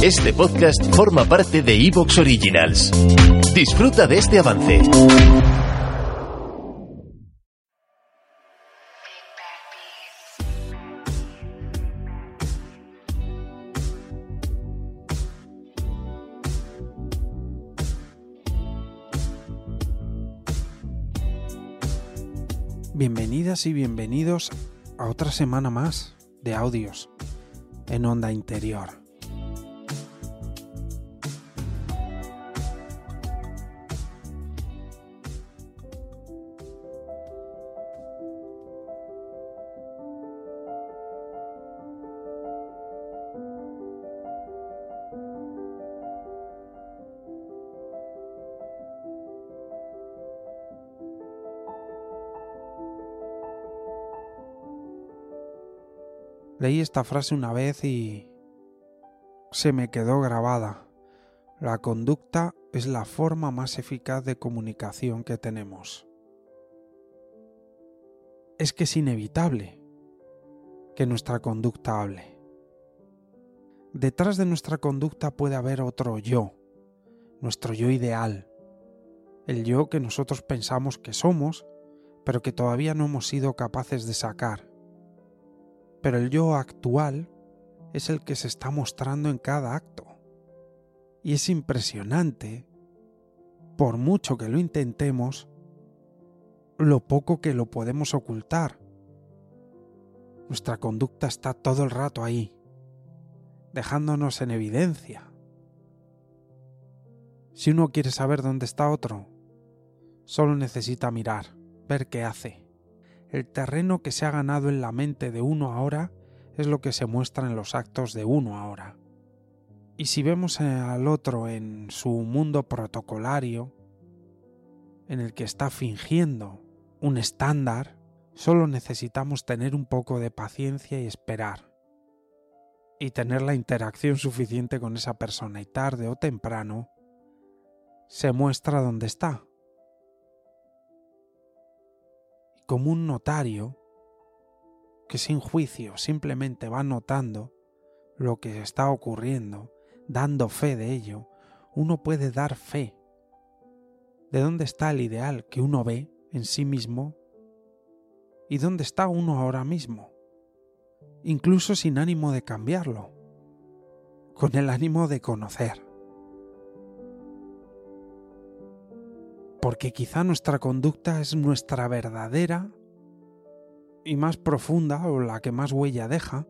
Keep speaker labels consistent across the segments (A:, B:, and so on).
A: Este podcast forma parte de Evox Originals. Disfruta de este avance.
B: Bienvenidas y bienvenidos a otra semana más de audios en onda interior. Leí esta frase una vez y se me quedó grabada. La conducta es la forma más eficaz de comunicación que tenemos. Es que es inevitable que nuestra conducta hable. Detrás de nuestra conducta puede haber otro yo, nuestro yo ideal, el yo que nosotros pensamos que somos, pero que todavía no hemos sido capaces de sacar pero el yo actual es el que se está mostrando en cada acto. Y es impresionante, por mucho que lo intentemos, lo poco que lo podemos ocultar. Nuestra conducta está todo el rato ahí, dejándonos en evidencia. Si uno quiere saber dónde está otro, solo necesita mirar, ver qué hace. El terreno que se ha ganado en la mente de uno ahora es lo que se muestra en los actos de uno ahora. Y si vemos al otro en su mundo protocolario, en el que está fingiendo un estándar, solo necesitamos tener un poco de paciencia y esperar. Y tener la interacción suficiente con esa persona y tarde o temprano se muestra dónde está. Como un notario que sin juicio simplemente va notando lo que está ocurriendo, dando fe de ello, uno puede dar fe de dónde está el ideal que uno ve en sí mismo y dónde está uno ahora mismo, incluso sin ánimo de cambiarlo, con el ánimo de conocer. Porque quizá nuestra conducta es nuestra verdadera y más profunda o la que más huella deja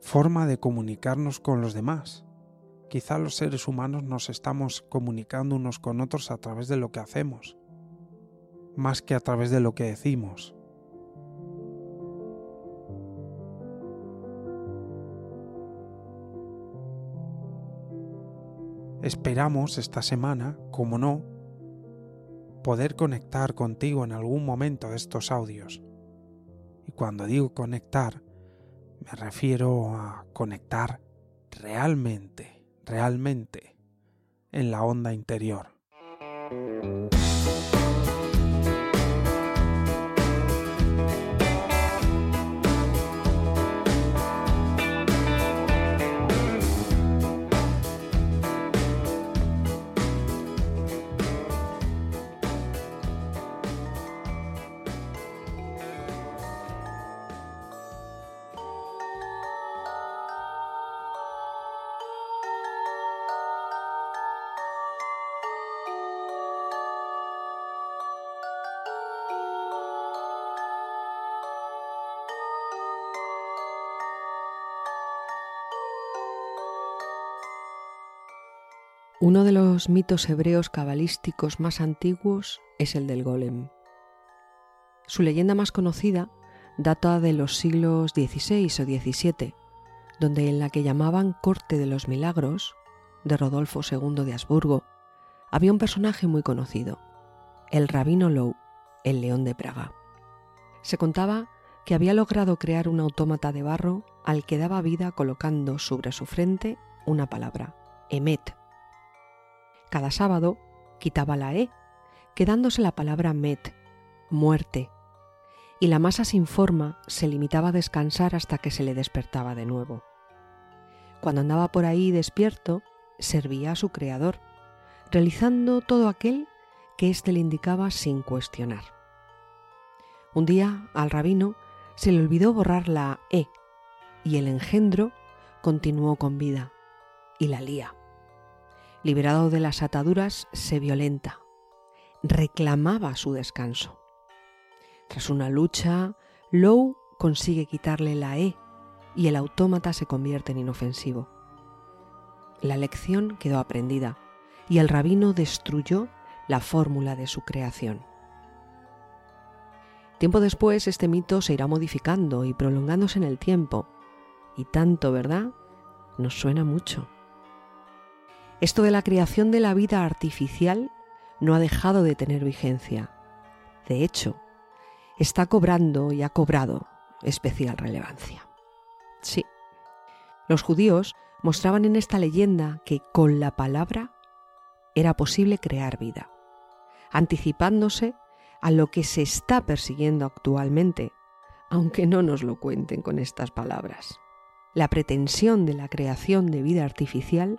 B: forma de comunicarnos con los demás. Quizá los seres humanos nos estamos comunicando unos con otros a través de lo que hacemos, más que a través de lo que decimos. Esperamos esta semana, como no, poder conectar contigo en algún momento de estos audios. Y cuando digo conectar, me refiero a conectar realmente, realmente en la onda interior.
C: Uno de los mitos hebreos cabalísticos más antiguos es el del golem. Su leyenda más conocida data de los siglos XVI o XVII, donde en la que llamaban Corte de los Milagros, de Rodolfo II de Habsburgo, había un personaje muy conocido, el rabino Lowe, el león de Praga. Se contaba que había logrado crear un autómata de barro al que daba vida colocando sobre su frente una palabra, Emet. Cada sábado quitaba la E, quedándose la palabra Met, muerte, y la masa sin forma se limitaba a descansar hasta que se le despertaba de nuevo. Cuando andaba por ahí despierto, servía a su creador, realizando todo aquel que éste le indicaba sin cuestionar. Un día al rabino se le olvidó borrar la E y el engendro continuó con vida y la lía. Liberado de las ataduras, se violenta. Reclamaba su descanso. Tras una lucha, Lowe consigue quitarle la E y el autómata se convierte en inofensivo. La lección quedó aprendida y el rabino destruyó la fórmula de su creación. Tiempo después este mito se irá modificando y prolongándose en el tiempo, y tanto, ¿verdad? Nos suena mucho. Esto de la creación de la vida artificial no ha dejado de tener vigencia. De hecho, está cobrando y ha cobrado especial relevancia. Sí, los judíos mostraban en esta leyenda que con la palabra era posible crear vida, anticipándose a lo que se está persiguiendo actualmente, aunque no nos lo cuenten con estas palabras. La pretensión de la creación de vida artificial